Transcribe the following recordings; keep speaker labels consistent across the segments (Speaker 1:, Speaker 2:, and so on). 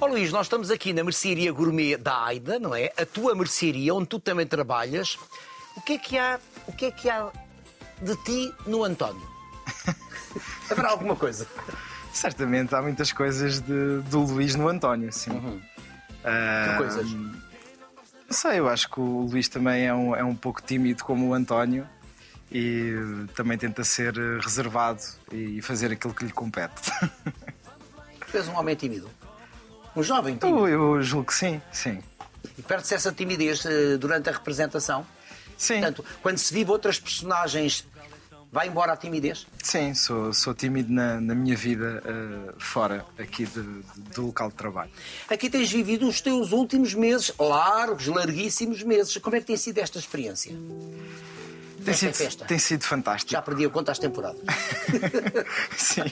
Speaker 1: Ó Luís, nós estamos aqui na mercearia gourmet da Aida, não é? A tua mercearia, onde tu também trabalhas. O que é que há, o que é que há de ti no António? Haverá alguma coisa?
Speaker 2: Certamente há muitas coisas de, do Luís no António, sim.
Speaker 1: Uhum.
Speaker 2: Ah,
Speaker 1: Que coisas?
Speaker 2: Não sei, eu acho que o Luís também é um, é um pouco tímido como o António e também tenta ser reservado e fazer aquilo que lhe compete.
Speaker 1: Tu és um homem tímido. Um jovem tímido.
Speaker 2: eu, eu julgo que sim, sim.
Speaker 1: E perde-se essa timidez eh, durante a representação.
Speaker 2: Sim,
Speaker 1: Portanto, quando se vive outras personagens, vai embora a timidez?
Speaker 2: sim sou, sou tímido na, na minha vida eh, fora aqui de- de- do local de trabalho.
Speaker 1: Aqui tens vivido os teus últimos meses, largos, larguíssimos meses. Como é que tem sido esta experiência?
Speaker 2: Tem sido,
Speaker 1: festa.
Speaker 2: tem sido fantástico.
Speaker 1: Já perdi a conta às temporadas.
Speaker 2: Sim,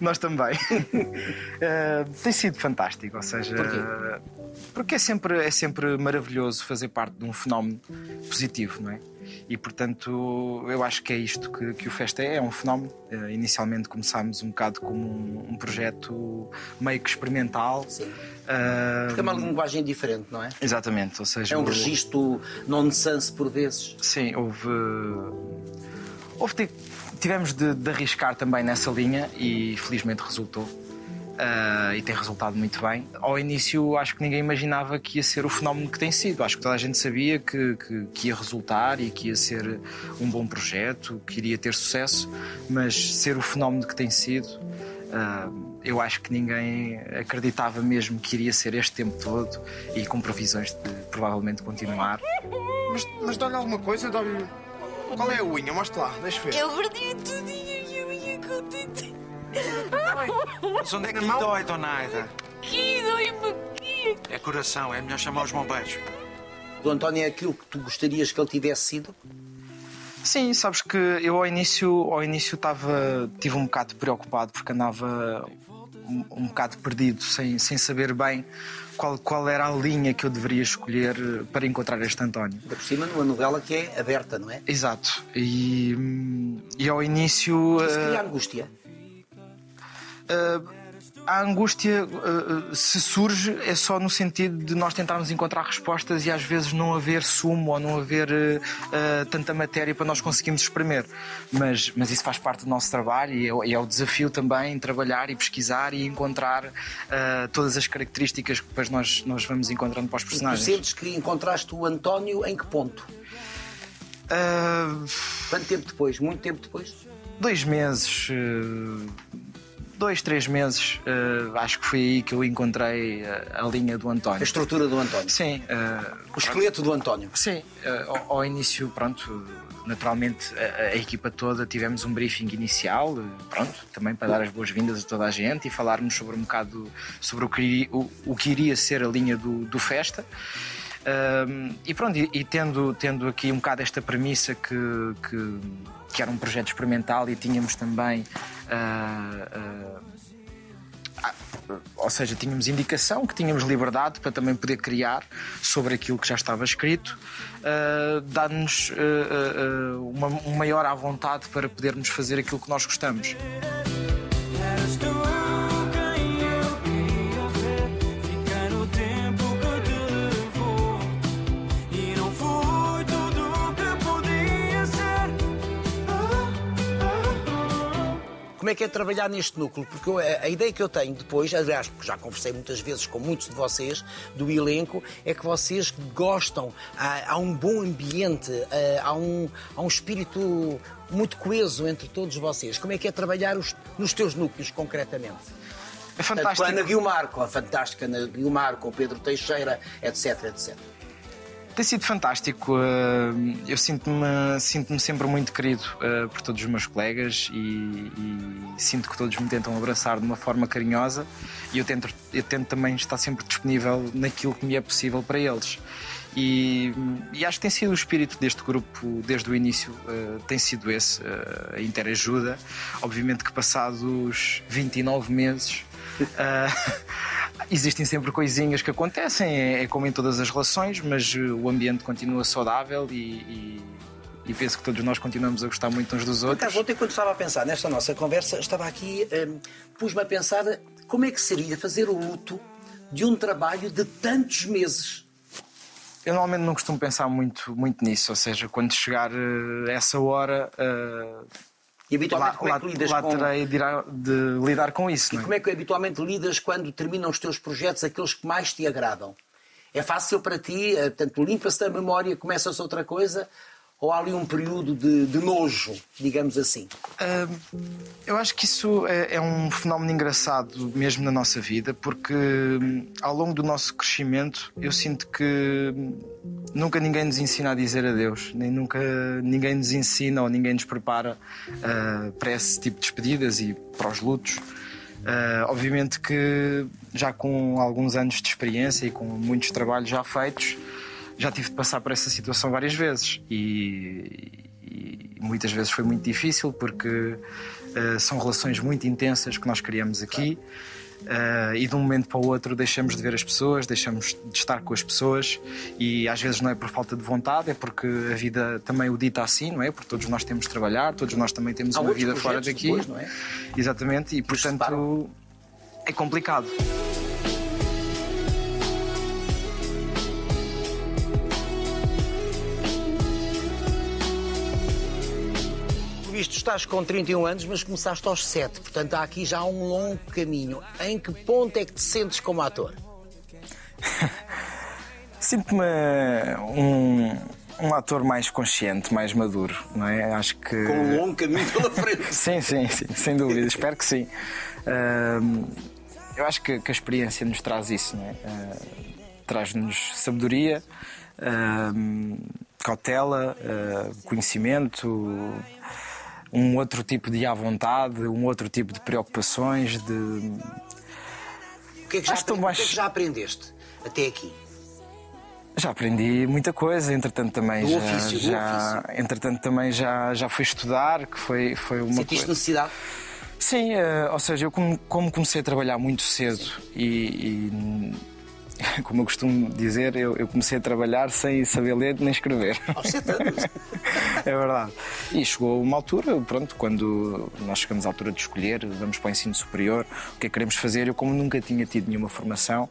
Speaker 2: nós também. Eh, tem sido fantástico, ou seja,
Speaker 1: Porquê?
Speaker 2: porque é sempre, é sempre maravilhoso fazer parte de um fenómeno positivo, não é? E portanto, eu acho que é isto que, que o Festa é, é um fenómeno. Eh, inicialmente começámos um bocado como um, um projeto meio que experimental.
Speaker 1: Sim.
Speaker 2: Eh,
Speaker 1: Porque é uma linguagem diferente, não é?
Speaker 2: exatamente, ou seja,
Speaker 1: É um
Speaker 2: o-
Speaker 1: registro nonsense por vezes.
Speaker 2: Sim, houve. houve ti- tivemos de, de arriscar também nessa linha e felizmente resultou. Ah, e tem resultado muito bem. Ao início, acho que ninguém imaginava que ia ser o fenómeno que tem sido. Acho que toda a gente sabia que, que, que ia resultar e que ia ser um bom projeto, que iria ter sucesso, mas ser o fenómeno que tem sido, ah, eu acho que ninguém acreditava mesmo que iria ser este tempo todo e com previsões de provavelmente continuar.
Speaker 3: Mas, mas dá-lhe alguma coisa? Dá-lhe. Qual é a unha? Mostra lá, deixa ver.
Speaker 4: Eu perdi tudo e eu ia contente.
Speaker 5: Mas onde é que lhe dói, Dona Aida?
Speaker 4: Que dói-me aqui.
Speaker 5: É coração, é melhor chamar os bombeiros.
Speaker 1: O António é aquilo que tu gostarias que ele tivesse sido?
Speaker 2: Sim, sabes que eu ao início, ao início estava, tive um bocado preocupado porque andava um, um bocado perdido, sem, sem saber bem qual, qual era a linha que eu deveria escolher para encontrar este António.
Speaker 1: Ainda por cima, numa novela que é aberta, não é?
Speaker 2: Exato. E, hum, e ao início.
Speaker 1: Isso
Speaker 2: eh,
Speaker 1: cria angústia.
Speaker 2: Uh, a angústia, uh, uh, se surge, é só no sentido de nós tentarmos encontrar respostas e às vezes não haver sumo ou não haver uh, tanta matéria para nós conseguirmos espremer. Mas, mas isso faz parte do nosso trabalho e é, e é o desafio também trabalhar e pesquisar e encontrar uh, todas as características que depois nós, nós vamos encontrando para os
Speaker 1: Tu
Speaker 2: personagens.
Speaker 1: sentes que encontraste o António em que ponto?
Speaker 2: Uh,
Speaker 1: Quanto tempo depois? Muito tempo depois?
Speaker 2: dois meses. uh, Dois, três meses, uh, acho que foi aí que eu encontrei uh, a linha do
Speaker 1: A
Speaker 2: António.
Speaker 1: estrutura do António.
Speaker 2: Sim, uh,
Speaker 1: O esqueleto do António.
Speaker 2: sim. ao, ao início, pronto, naturalmente a, a equipa toda tivemos um briefing inicial, pronto, também para dar as boas-vindas a toda a gente e falarmos sobre um bocado sobre o que, iria- o, o que iria ser a linha do, do Festa. Um, e pronto, e, e tendo, tendo aqui um bocado esta premissa que, que, que era um projeto experimental e tínhamos também. ah, ah, ou seja, tínhamos indicação que tínhamos liberdade para também poder criar sobre aquilo que já estava escrito, ah, ah, uma, um maior à vontade para podermos fazer aquilo que nós gostamos.
Speaker 1: Como é que é trabalhar neste núcleo? Porque eu- a a ideia que eu tenho depois, aliás, porque já conversei muitas vezes com muitos de vocês do elenco, é que vocês gostam, há, há um bom ambiente, há, há um, há um espírito muito coeso entre todos vocês. Como é que é trabalhar os- nos teus núcleos, concretamente?
Speaker 2: É
Speaker 1: Portanto, com a
Speaker 2: fantástico.
Speaker 1: Ana Guilmar, com a fantástica Ana Guilmar, com o Pedro Teixeira, etc, etc.
Speaker 2: Tem sido fantástico. eh, Eu sinto-me sinto sempre muito querido eh, por todos os meus colegas e, e sinto que todos me tentam abraçar de uma forma carinhosa e eu tento, eu tento também estar sempre disponível naquilo que me é possível para eles. E, e acho que tem sido o espírito deste grupo desde o início, eh, tem sido esse, a interajuda. Obviamente que passados 29 meses. eh, Existem sempre coisinhas que acontecem, é, é como em todas as relações, mas uh, o ambiente continua saudável e, e, e penso que todos nós continuamos a gostar muito uns dos
Speaker 1: Por
Speaker 2: outros.
Speaker 1: acaso, ontem, quando estava a pensar nesta nossa conversa, estava aqui, hum, pus-me a pensar como é que seria fazer o luto de um trabalho de tantos meses?
Speaker 2: Eu normalmente não costumo pensar muito, muito nisso, ou seja, quando chegar eh, essa hora, eh,
Speaker 1: E habitualmente
Speaker 2: lá,
Speaker 1: como é
Speaker 2: lá,
Speaker 1: que lidas
Speaker 2: lá
Speaker 1: com...
Speaker 2: terei de, ir- de lidar com isso.
Speaker 1: E
Speaker 2: não é?
Speaker 1: como é que habitualmente lidas quando terminam os teus projetos, aqueles que mais te agradam? É fácil para ti? eh, Portanto, limpa-se a memória, começa-se outra coisa? Ou há ali um período de, de nojo, digamos assim?
Speaker 2: Ah, eu acho que isso é, é um fenómeno engraçado mesmo na nossa vida, porque hum, ao longo do nosso crescimento eu sinto que hum, nunca ninguém nos ensina a dizer adeus, nem nunca ninguém nos ensina ou ninguém nos prepara ah, para esse tipo de despedidas e para os lutos. Ah, obviamente que já com alguns anos de experiência e com muitos trabalhos já feitos, já tive de passar por essa situação várias vezes e, e muitas vezes foi muito difícil porque ah, são relações muito intensas que nós criamos aqui. ah, e de um momento para o outro deixamos de ver as pessoas, deixamos de estar com as pessoas e às vezes não é por falta de vontade, é porque a vida também o dita assim, não é? Porque todos nós temos de trabalhar, todos nós também temos
Speaker 1: Há
Speaker 2: uma vida fora daqui.
Speaker 1: depois, não é?
Speaker 2: Exatamente, e
Speaker 1: Pois
Speaker 2: portanto
Speaker 1: separam.
Speaker 2: é complicado.
Speaker 1: Estás com 31 anos, mas começaste aos 7. Portanto, há aqui já um longo caminho. Em que ponto é que te sentes como ator?
Speaker 2: Sinto-me um, um ator mais consciente, mais maduro, não é? Acho que.
Speaker 1: Com um longo caminho pela frente.
Speaker 2: Sim, sim, sim, sem dúvida, espero que sim. Ahm, eu acho que, que a experiência nos traz isso, não é? Ah, Traz-nos sabedoria, ahm, cautela, ah, conhecimento, um outro tipo de à vontade, um outro tipo de preocupações, de.
Speaker 1: O que é que já,
Speaker 2: Acho que estou
Speaker 1: apre- o
Speaker 2: mais-
Speaker 1: que é que já aprendeste até aqui?
Speaker 2: Já aprendi muita coisa, entretanto também
Speaker 1: Do
Speaker 2: já,
Speaker 1: ofício, do
Speaker 2: já entretanto também já já fui estudar, que foi foi uma
Speaker 1: Sentiste
Speaker 2: coisa.
Speaker 1: necessidade?
Speaker 2: Sim, eh, ou seja, eu como, como comecei a trabalhar muito cedo e, e, como eu costumo dizer, eu, eu comecei a trabalhar sem saber ler nem escrever.
Speaker 1: Aos 7 anos.
Speaker 2: É verdade. E chegou uma altura, pronto, quando nós chegamos à altura de escolher, vamos para o ensino superior, o que é que queremos fazer? Eu, como nunca tinha tido nenhuma formação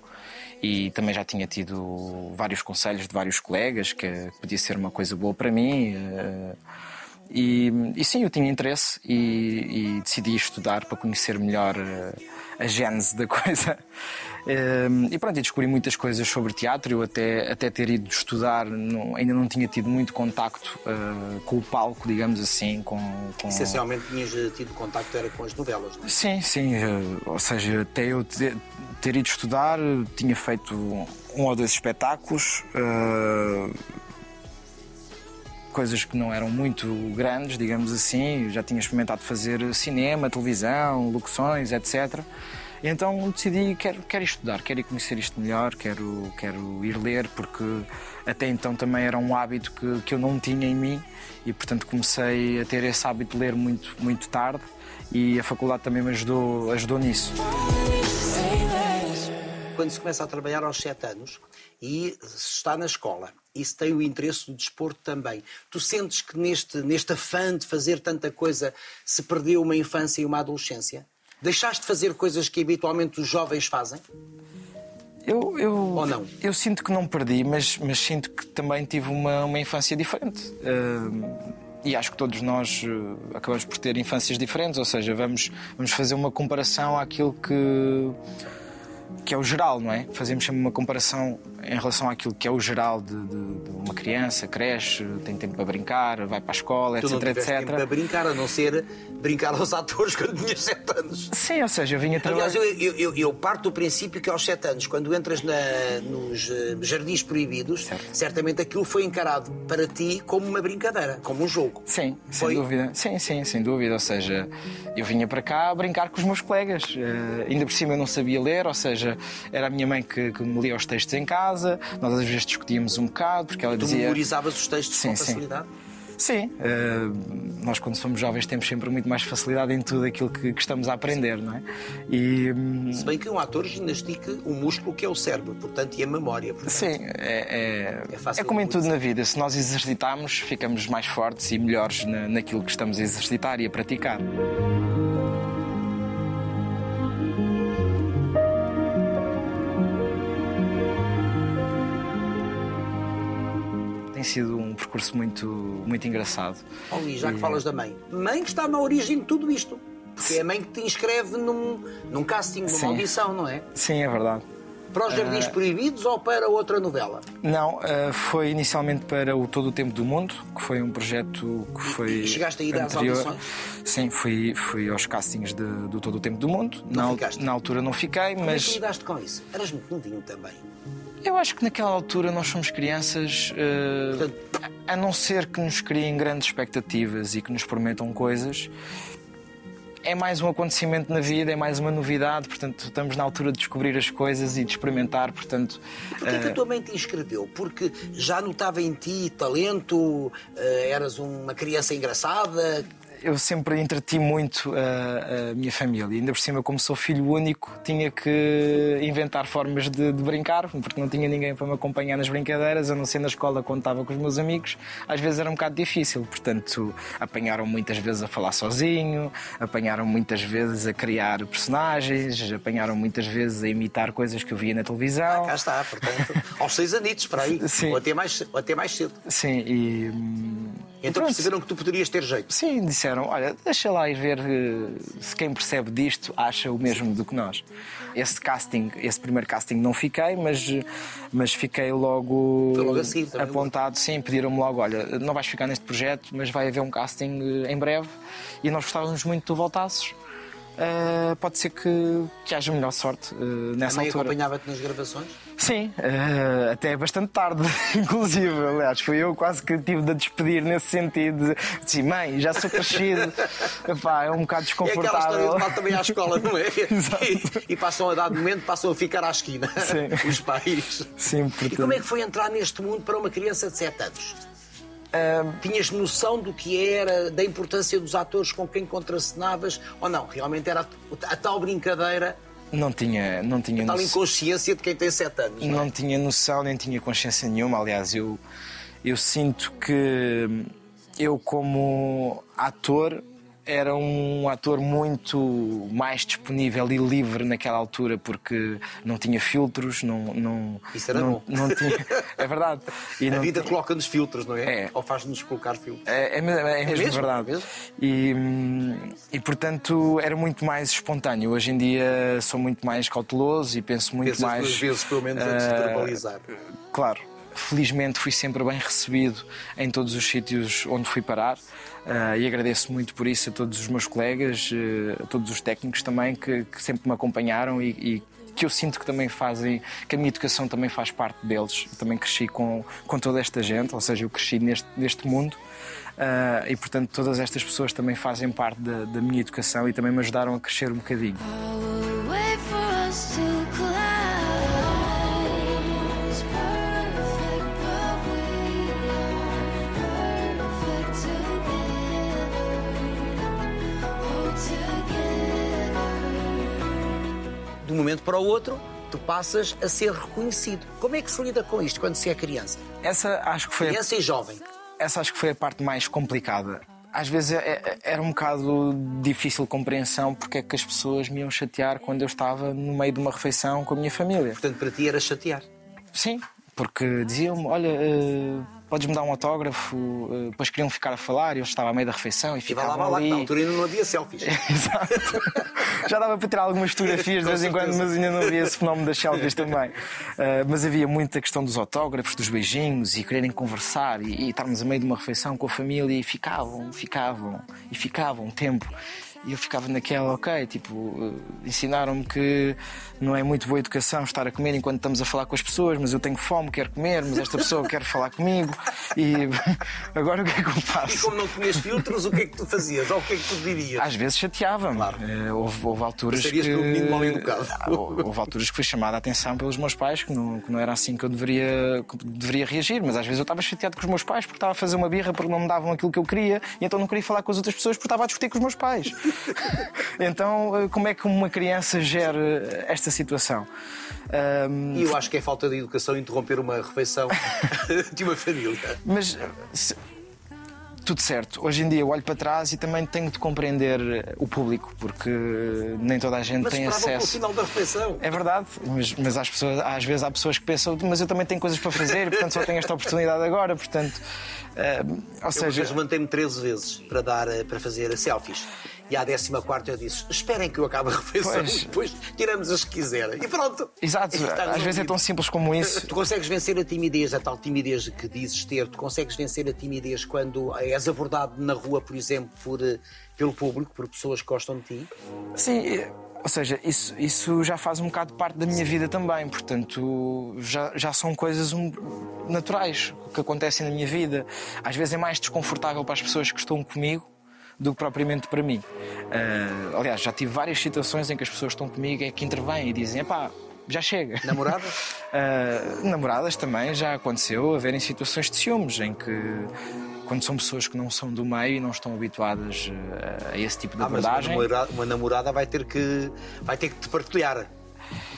Speaker 2: e também já tinha tido vários conselhos de vários colegas, que podia ser uma coisa boa para mim. eh, E, e sim, eu tinha interesse e, e decidi estudar para conhecer melhor eh, a gênese da coisa. E pronto, e descobri muitas coisas sobre teatro. Eu até, até ter ido estudar, não- ainda não tinha tido muito contacto eh, com o palco, digamos assim. Com, com...
Speaker 1: Essencialmente tinhas eh, tido contacto era com as novelas. não é?
Speaker 2: Sim, sim. eh, Ou seja, até eu ter, ter ido estudar, tinha feito um ou dois espetáculos. eh, Coisas que não eram muito grandes, digamos assim. Eu já tinha experimentado fazer cinema, televisão, locuções, etc. Então decidi, quero, quero estudar, quero ir conhecer isto melhor, quero, quero ir ler, porque até então também era um hábito que, que eu não tinha em mim e, portanto, comecei a ter esse hábito de ler muito, muito tarde e a faculdade também me ajudou, ajudou nisso.
Speaker 1: Quando se começa a trabalhar aos 7 anos e se está na escola e se tem o interesse do desporto também, tu sentes que neste, neste afã de fazer tanta coisa se perdeu uma infância e uma adolescência? Deixaste de fazer coisas que habitualmente os jovens fazem?
Speaker 2: Eu, eu,
Speaker 1: Ou não?
Speaker 2: eu sinto que não perdi, mas, mas sinto que também tive uma, uma infância diferente. Ah, e acho que todos nós ah, acabamos por ter infâncias diferentes, ou seja, vamos, vamos fazer uma comparação àquilo que, que é o geral, não é? Fazemos sempre uma comparação em relação àquilo que é o geral de, de- de uma criança, cresce, tem tempo para brincar, vai para a escola,
Speaker 1: Tu não
Speaker 2: etc,
Speaker 1: tiveste
Speaker 2: etc.
Speaker 1: tempo para brincar, a não ser brincar aos atores quando tinhas 7 anos.
Speaker 2: Sim, ou seja, eu vinha trabalhar.
Speaker 1: Aliás, eu, eu- eu- parto do princípio que aos 7 anos, quando entras na- nos eh, jardins proibidos,
Speaker 2: Certo.
Speaker 1: certamente aquilo foi encarado para ti como uma brincadeira, como um jogo.
Speaker 2: Sim,
Speaker 1: Foi?
Speaker 2: sem dúvida. Sim, sim, sem dúvida. Ou seja, eu vinha para cá a brincar com os meus colegas. Eh, ainda por cima eu não sabia ler, ou seja, era a minha mãe que, que me lia os textos em casa. Nós às vezes discutíamos um bocado, porque ela
Speaker 1: Tu
Speaker 2: dizia.
Speaker 1: memorizavas os textos
Speaker 2: Sim,
Speaker 1: com facilidade?
Speaker 2: Sim, eh, nós quando somos jovens temos sempre muito mais facilidade em tudo aquilo que, que estamos a aprender, não é? E. hum,
Speaker 1: Se bem que um ator ginastica o músculo que é o cérebro, portanto, e a memória. portanto.
Speaker 2: Sim, é, é,
Speaker 1: É
Speaker 2: é como em tudo na vida. Se nós exercitarmos, ficamos mais fortes e melhores na, naquilo que estamos a exercitar e a praticar. Tem sido um percurso muito, muito engraçado.
Speaker 1: Oh, Luís, já que
Speaker 2: E-
Speaker 1: falas da mãe. Mãe que está na origem de tudo isto. Porque é a mãe que te inscreve num, num casting, numa
Speaker 2: Sim.
Speaker 1: audição, não é?
Speaker 2: Sim, é verdade.
Speaker 1: Para os Jardins Proibidos ou para outra novela?
Speaker 2: Não, eh, foi inicialmente para o Todo o Tempo do Mundo, que foi um projeto que foi.
Speaker 1: e chegaste a ir às
Speaker 2: anterior.
Speaker 1: audições?
Speaker 2: Sim, fui, fui aos castings de- do Todo o Tempo do Mundo.
Speaker 1: Não
Speaker 2: na,
Speaker 1: ficaste?
Speaker 2: na altura não fiquei,
Speaker 1: Como é que
Speaker 2: mas
Speaker 1: lidaste com isso? Eras muito novinho também.
Speaker 2: Eu acho que naquela altura nós somos crianças, eh,
Speaker 1: Portanto-
Speaker 2: a não ser que nos criem grandes expectativas e que nos prometam coisas. É mais um acontecimento na vida, é mais uma novidade, portanto, estamos na altura de descobrir as coisas e de experimentar, portanto.
Speaker 1: Porquê que a tua mãe te inscreveu? Porque já notava em ti talento, eh, eras uma criança engraçada.
Speaker 2: Eu sempre entreti muito a, a minha família. Ainda por cima, como sou filho único, tinha que inventar formas de, de brincar, porque não tinha ninguém para me acompanhar nas brincadeiras, a não ser na escola quando estava com os meus amigos. Às vezes era um bocado difícil, portanto, apanharam muitas vezes a falar sozinho, apanharam muitas vezes a criar personagens, apanharam muitas vezes a imitar coisas que eu via na televisão.
Speaker 1: Cá está, portanto, aos seis anitos, para aí.
Speaker 2: Sim.
Speaker 1: Ou até mais, ou até mais cedo.
Speaker 2: Sim, e.
Speaker 1: Então
Speaker 2: pronto.
Speaker 1: perceberam que tu poderias ter jeito.
Speaker 2: Sim, disseram, olha, deixa lá ir ver eh, se quem percebe disto acha o mesmo do que nós. Esse casting, esse primeiro casting não fiquei, mas, mas fiquei logo,
Speaker 1: logo seguir
Speaker 2: apontado, sim, pediram-me logo, olha, não vais ficar neste projeto, mas vai haver um casting eh, em breve e nós gostávamos muito que tu voltasses. Eh, pode ser que, que haja melhor sorte eh,
Speaker 1: A
Speaker 2: nessa altura.
Speaker 1: acompanhava-te nas gravações?
Speaker 2: Sim, eh, até bastante tarde, inclusive. Aliás, fui eu quase que tive de despedir nesse sentido. de- Disse, mãe, já sou crescido. Epá, é um bocado
Speaker 1: É aquela história
Speaker 2: desconfortável.
Speaker 1: de mal também à escola, não é?
Speaker 2: Exato.
Speaker 1: E, e passam a dado momento, passam a ficar à esquina.
Speaker 2: Sim.
Speaker 1: Os pais.
Speaker 2: Sim,
Speaker 1: E
Speaker 2: portanto.
Speaker 1: como é que foi entrar neste mundo para uma criança de 7 anos?
Speaker 2: Ah,
Speaker 1: Tinhas noção do que era, da importância dos atores com quem contracenavas? Ou não? Realmente era a, a tal brincadeira,
Speaker 2: não tinha, não tinha
Speaker 1: a tal
Speaker 2: noção.
Speaker 1: inconsciência de quem tem 7 anos. não é?
Speaker 2: não tinha noção nem tinha consciência nenhuma. Aliás, eu, eu sinto que eu, como ator, era um ator muito mais disponível e livre naquela altura porque não tinha filtros, não, não,
Speaker 1: Isso era
Speaker 2: não,
Speaker 1: bom.
Speaker 2: não tinha. É verdade. E
Speaker 1: A vida
Speaker 2: tinha-
Speaker 1: coloca-nos filtros, não é?
Speaker 2: É.
Speaker 1: Ou faz-nos colocar filtros.
Speaker 2: É, é, me- é mesmo,
Speaker 1: mesmo?
Speaker 2: verdade.
Speaker 1: É mesmo?
Speaker 2: E, e portanto era muito mais espontâneo. Hoje em dia sou muito mais cauteloso e penso muito
Speaker 1: Pensas
Speaker 2: mais.
Speaker 1: duas vezes, pelo menos, antes de
Speaker 2: ah,
Speaker 1: verbalizar.
Speaker 2: Claro, felizmente fui sempre bem recebido em todos os sítios onde fui parar ah, e agradeço muito por isso a todos os meus colegas, eh, a todos os técnicos também que, que sempre me acompanharam e, e que eu sinto que também fazem, que a minha educação também faz parte deles. Eu também cresci com, com toda esta gente, ou seja, eu cresci neste, neste mundo. ah, e portanto, todas estas pessoas também fazem parte da, da minha educação e também me ajudaram a crescer um bocadinho.
Speaker 1: De um momento para o outro, tu passas a ser reconhecido. Como é que se lida com isto quando se é criança?
Speaker 2: Essa acho que foi a
Speaker 1: Criança e jovem.
Speaker 2: essa acho que foi a parte mais complicada. Às vezes é- é- era um bocado difícil compreensão porque é que as pessoas me iam chatear quando eu estava no meio de uma refeição com a minha família.
Speaker 1: Portanto, para ti era chatear.
Speaker 2: Sim, porque diziam-me: olha, eh, podes-me dar um autógrafo? Eh, depois queriam ficar a falar e eu estava a meio da refeição e
Speaker 1: vai lá, lá,
Speaker 2: ali.
Speaker 1: na altura ainda não havia selfies.
Speaker 2: Exato. Já dava para tirar algumas fotografias de vez em quando, mas ainda não havia esse fenómeno das selfies também. Ah, mas havia muita questão dos autógrafos, dos beijinhos e quererem conversar e, e estarmos a meio de uma refeição com a família e ficavam, ficavam e ficavam um tempo. E eu ficava naquela, ok, tipo, eh, ensinaram-me que não é muito boa educação estar a comer enquanto estamos a falar com as pessoas, mas eu tenho fome, quero comer, mas esta pessoa quer falar comigo e agora o que é que eu
Speaker 1: E
Speaker 2: faço?
Speaker 1: como não tinhas filtros, o que é que tu fazias? Ou o que é que tu dirias?
Speaker 2: Às vezes chateava-me.
Speaker 1: Claro.
Speaker 2: Eh, houve, houve alturas
Speaker 1: Passarias
Speaker 2: que...
Speaker 1: menino mal educado.
Speaker 2: Ah, Houve alturas que fui chamada a atenção pelos meus pais, que não, que não era assim que eu deveria, que deveria reagir. Mas às vezes eu estava chateado com os meus pais porque estava a fazer uma birra porque não me davam aquilo que eu queria e então não queria falar com as outras pessoas porque estava a discutir com os meus pais. então, eh, como é que uma criança gera esta situação? Ahm,
Speaker 1: E eu acho que é falta de educação interromper uma refeição de uma família.
Speaker 2: Mas se- tudo certo. Hoje em dia eu olho para trás e também tenho de compreender o público, porque nem toda a gente
Speaker 1: Mas
Speaker 2: tem
Speaker 1: pelo
Speaker 2: acesso.
Speaker 1: final da refeição.
Speaker 2: É verdade, mas, mas às, pessoas, às vezes há pessoas que pensam, mas eu também tenho coisas para fazer, portanto só tenho esta oportunidade agora, portanto. eh, ou
Speaker 1: Eu
Speaker 2: seja,
Speaker 1: seja, mantei-me 13 vezes para, dar, eh, para fazer selfies. E à 14 eu disse: esperem que eu acabe a refeição
Speaker 2: Pois.
Speaker 1: e depois tiramos as que quiserem. E pronto.
Speaker 2: exato,
Speaker 1: E
Speaker 2: às vezes é tão simples como isso.
Speaker 1: Tu consegues vencer a timidez, a tal timidez que dizes ter, tu consegues vencer a timidez quando és abordado na rua, por exemplo, por, eh, pelo público, por pessoas que gostam de ti?
Speaker 2: Sim, ou seja, isso, isso já faz um bocado parte da minha vida também, portanto, já, já são coisas um- naturais que acontecem na minha vida. Às vezes é mais desconfortável para as pessoas que estão comigo do que propriamente para mim. Ah, aliás, já tive várias situações em que as pessoas estão comigo é que intervêm e dizem: pá, já chega.
Speaker 1: Namorada?
Speaker 2: Ah, namoradas também já aconteceu haverem situações de ciúmes em que. Quando são pessoas que não são do meio e não estão habituadas eh, a esse tipo de
Speaker 1: Ah, mas uma
Speaker 2: abordagem.
Speaker 1: namorada, uma namorada vai ter que vai ter que te partilhar.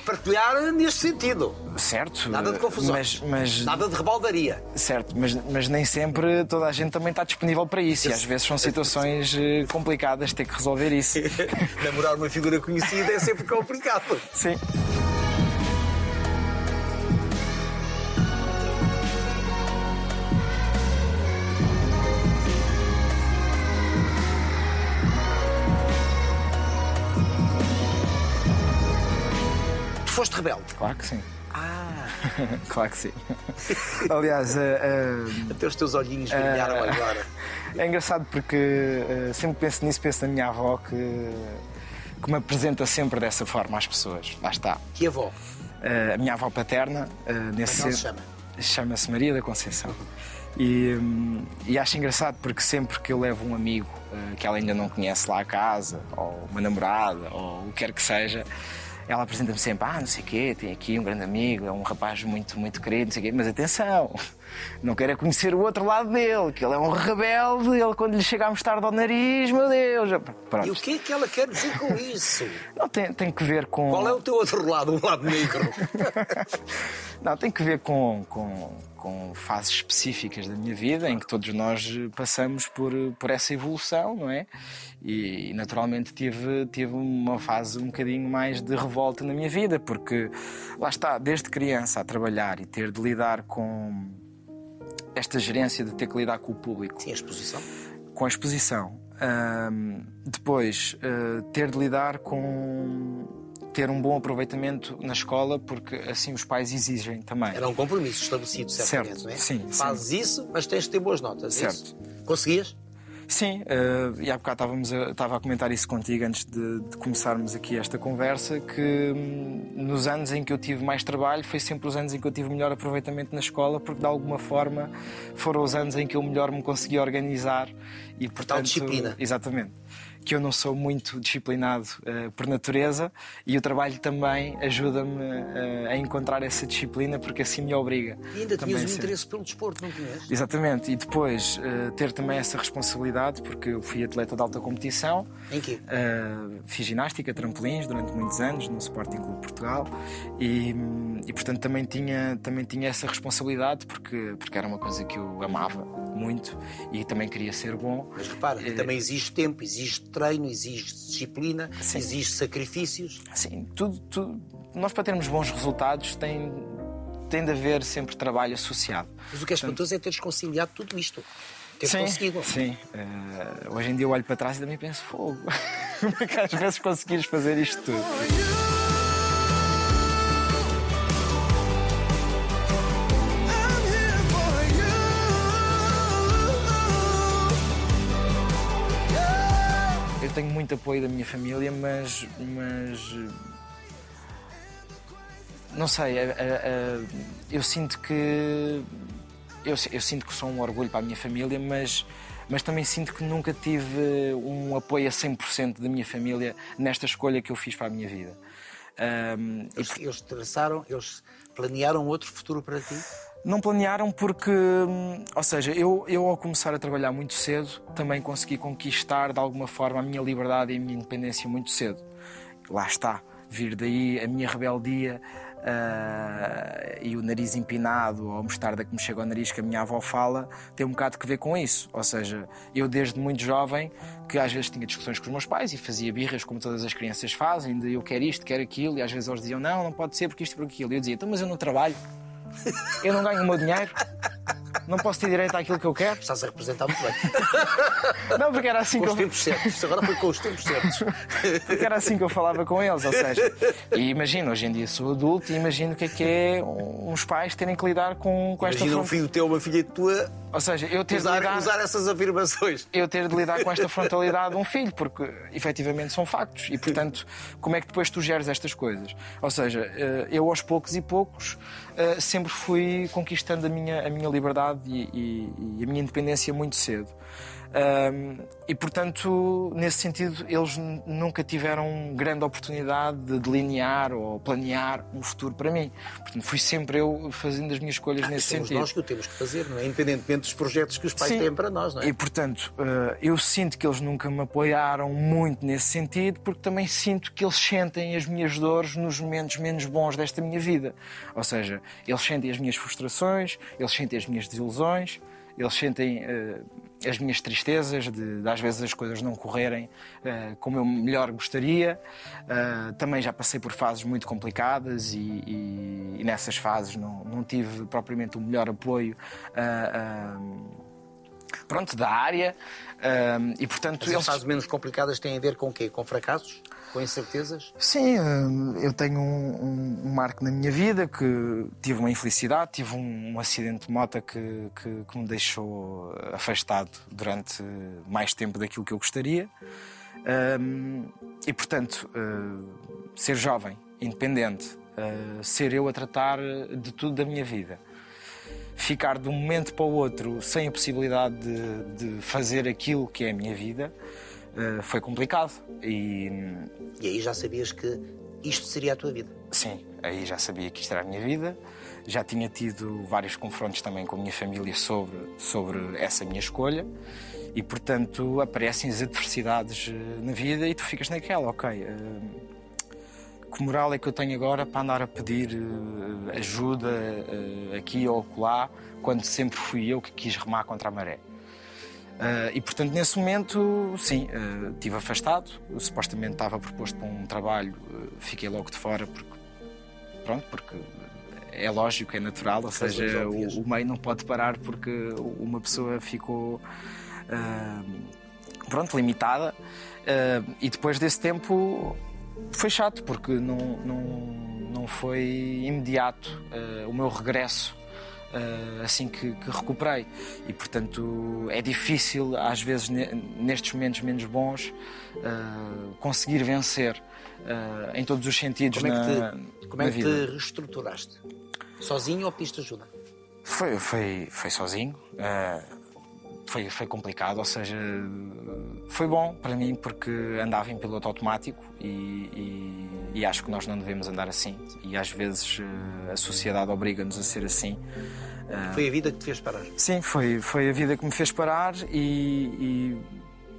Speaker 1: Partilhar neste sentido.
Speaker 2: Certo.
Speaker 1: Nada de confusão.
Speaker 2: Mas, mas-
Speaker 1: Nada de rebaldaria.
Speaker 2: certo, mas, mas nem sempre toda a gente também está disponível para isso. E às vezes são situações eh, complicadas ter que resolver isso.
Speaker 1: Namorar uma figura conhecida é sempre complicado.
Speaker 2: Sim.
Speaker 1: Foste rebelde.
Speaker 2: Claro que sim.
Speaker 1: Ah,
Speaker 2: Claro que sim. Aliás, eh, eh,
Speaker 1: até os teus olhinhos brilharam
Speaker 2: Ah.
Speaker 1: agora.
Speaker 2: é engraçado porque sempre penso nisso, penso na minha avó que, que me apresenta sempre dessa forma às pessoas. Lá está.
Speaker 1: Que avó?
Speaker 2: A minha avó paterna, eh, nesse
Speaker 1: Como é se chama?
Speaker 2: chama-se Maria da Conceição. E, hum, e acho engraçado porque sempre que eu levo um amigo que ela ainda não conhece lá a casa, ou uma namorada, ou o que quer que seja, ela apresenta-me sempre: Ah, não sei o quê, tem aqui um grande amigo, é um rapaz muito, muito querido, não sei o quê, mas atenção, não quero é conhecer o outro lado dele, que ele é um rebelde, ele quando lhe chega a mostarda ao nariz, meu Deus. Pronto.
Speaker 1: E o que é que ela quer dizer com isso?
Speaker 2: Não, tem, tem que ver com.
Speaker 1: Qual é o teu outro lado, o lado negro?
Speaker 2: Não, tem que ver com, com, com fases específicas da minha vida em que todos nós passamos por, por essa evolução, não é? E, naturalmente tive, tive uma fase um bocadinho mais de revolta na minha vida, porque lá está, desde criança a trabalhar e ter de lidar com esta gerência de ter que lidar com o público
Speaker 1: Sim, a exposição.
Speaker 2: com a exposição. Ahm, depois, ah, ter de lidar com ter um bom aproveitamento na escola, porque assim os pais exigem também.
Speaker 1: Era um compromisso estabelecido, certamente,
Speaker 2: Certo,
Speaker 1: não é?
Speaker 2: sim,
Speaker 1: Fazes isso, mas tens de ter boas notas. é
Speaker 2: Certo.
Speaker 1: isso? Conseguias?
Speaker 2: Sim, eh, e há bocado estávamos a, estava a comentar isso contigo antes de, de começarmos aqui esta conversa, que hum, nos anos em que eu tive mais trabalho foi sempre os anos em que eu tive melhor aproveitamento na escola, porque de alguma forma foram os anos em que eu melhor me consegui organizar e portanto
Speaker 1: disciplina.
Speaker 2: exatamente que eu não sou muito disciplinado eh, por natureza e o trabalho também ajuda-me eh, a encontrar essa disciplina porque assim me obriga.
Speaker 1: E ainda tinhas um
Speaker 2: ser.
Speaker 1: interesse pelo desporto, não tinhas?
Speaker 2: Exatamente, e depois eh, ter também essa responsabilidade, porque eu fui atleta de alta competição,
Speaker 1: Em quê?
Speaker 2: fiz ginástica, trampolins durante muitos anos no Sporting Clube Portugal e, e, portanto também tinha, também tinha essa responsabilidade porque, porque era uma coisa que eu amava muito e também queria ser bom.
Speaker 1: Mas repara,
Speaker 2: Eh,
Speaker 1: também exige tempo, exige treino, exige disciplina,
Speaker 2: Sim.
Speaker 1: exige sacrifícios.
Speaker 2: Assim, tudo, tudo- nós para termos bons resultados tem, tem de haver sempre trabalho associado.
Speaker 1: Mas o que é espantoso é teres conciliado tudo isto. Teres
Speaker 2: Sim,
Speaker 1: conseguido.
Speaker 2: sim. Eh, hoje em dia eu olho para trás e também penso, fogo, como é que às vezes conseguires fazer isto tudo? Tenho muito apoio da minha família, mas. mas não sei, a- a- a- eu sinto que. Eu, eu sinto que sou um orgulho para a minha família, mas, mas também sinto que nunca tive um apoio a 100% da minha família nesta escolha que eu fiz para a minha vida. E
Speaker 1: Eles, eles traçaram, eles planearam outro futuro para ti.
Speaker 2: Não planearam porque, hum, ou seja, eu, eu ao começar a trabalhar muito cedo também consegui conquistar de alguma forma a minha liberdade e a minha independência muito cedo. Lá está, vir daí a minha rebeldia ah, e o nariz empinado ou a mostarda que me chega ao nariz que a minha avó fala tem um bocado que ver com isso. Ou seja, eu desde muito jovem que às vezes tinha discussões com os meus pais e fazia birras como todas as crianças fazem, de eu quero isto, quero aquilo, e às vezes eles diziam não, não pode ser porque isto e por aquilo. E eu dizia, então mas eu não trabalho, eu não ganho o meu dinheiro, não posso ter direito àquilo que eu quero.
Speaker 1: Estás a representar muito bem.
Speaker 2: Não, porque era assim
Speaker 1: Com
Speaker 2: que
Speaker 1: os
Speaker 2: eu...
Speaker 1: tempos certos. Isto agora foi com os tempos certos.
Speaker 2: Porque era assim que eu falava com eles, ou seja, e imagino, hoje em dia sou adulto e imagino o que é que é uns pais terem que lidar com, com esta
Speaker 1: Imagina um filho teu, uma filha tua,
Speaker 2: Ou seja, eu ter, de
Speaker 1: usar,
Speaker 2: lidar,
Speaker 1: usar essas afirmações.
Speaker 2: eu ter de lidar com esta frontalidade de um filho, porque efetivamente são factos. E portanto, como é que depois tu geres estas coisas? Ou seja, eh, eu aos poucos e poucos eh, sempre fui conquistando a minha, a minha liberdade e, e- e a minha independência muito cedo. Ahm, e portanto, nesse sentido, eles nunca tiveram grande oportunidade de delinear ou planear um futuro para mim. Portanto, fui sempre eu fazendo as minhas escolhas nesse
Speaker 1: Somos
Speaker 2: sentido.
Speaker 1: nós que o temos que fazer, não é? Independentemente dos projetos que os pais
Speaker 2: Sim.
Speaker 1: têm para nós, não é?
Speaker 2: E portanto, eh, eu sinto que eles nunca me apoiaram muito nesse sentido, porque também sinto que eles sentem as minhas dores nos momentos menos bons desta minha vida. Ou seja, eles sentem as minhas frustrações, eles sentem as minhas desilusões, eles sentem eh, as minhas tristezas de, de às vezes as coisas não correrem eh, como eu melhor gostaria. Eh, também já passei por fases muito complicadas e, e- e nessas fases não, não tive propriamente o melhor apoio. ah, pronto, da área e portanto
Speaker 1: As
Speaker 2: eles...
Speaker 1: fases menos complicadas têm a ver com o quê? Com fracassos? Com incertezas?
Speaker 2: Sim, ahm, eu tenho um, um- um marco na minha vida que tive uma infelicidade, tive um, um acidente de moto que, que, que me deixou afastado durante mais tempo daquilo que eu gostaria. Ahm, e portanto ah, ser jovem, independente, ah, ser eu a tratar de tudo da minha vida. Ficar de um momento para o outro sem a possibilidade de, de fazer aquilo que é a minha vida. eh, foi complicado. E
Speaker 1: E aí já sabias que isto seria a tua vida.
Speaker 2: sim, aí já sabia que isto era a minha vida, já tinha tido vários confrontos também com a minha família sobre, sobre essa minha escolha. E portanto aparecem as adversidades eh, na vida e tu ficas naquela, ok. eh, que moral é que eu tenho agora para andar a pedir eh, ajuda eh, aqui ou acolá, quando sempre fui eu que quis remar contra a maré? Eh, e portanto, nesse momento, sim, eh, estive afastado. Eu, supostamente estava proposto para um trabalho, eh, fiquei logo de fora porque, pronto, porque é lógico, é natural, ou seja, o, o meio não pode parar porque uma pessoa ficou ah, pronto, limitada. E depois desse tempo foi chato porque não, não, não foi imediato o meu regresso. Ah, assim que, que recuperei e portanto é difícil às vezes ne- nestes momentos menos bons ah, conseguir vencer ah, em todos os sentidos
Speaker 1: Como é que
Speaker 2: na,
Speaker 1: te, como
Speaker 2: na
Speaker 1: é que te reestruturaste? Sozinho ou pediste ajuda?
Speaker 2: Foi, foi, foi sozinho. eh, foi, foi complicado, ou seja, foi bom para mim porque andava em piloto automático e, e- e acho que nós não devemos andar assim. E às vezes eh, a sociedade obriga-nos a ser assim.
Speaker 1: Foi a vida que te fez parar.
Speaker 2: Sim, foi, foi a vida que me fez parar e, e,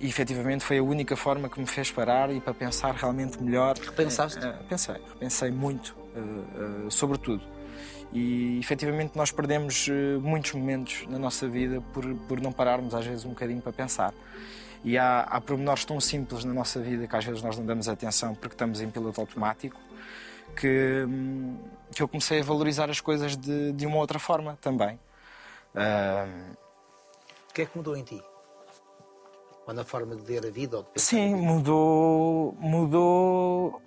Speaker 2: e efetivamente foi a única forma que me fez parar e para pensar realmente melhor.
Speaker 1: Repensaste?
Speaker 2: Eh, pensei, pensei muito eh, sobre tudo. E efetivamente nós perdemos muitos momentos na nossa vida por, por não pararmos às vezes um bocadinho para pensar. E há, há pormenores tão simples na nossa vida que às vezes nós não damos atenção porque estamos em piloto automático que, que eu comecei a valorizar as coisas de, de uma outra forma também.
Speaker 1: O que é que mudou em ti? Ou na forma de ver a vida ou de
Speaker 2: sim,
Speaker 1: vida?
Speaker 2: mudou, mudou,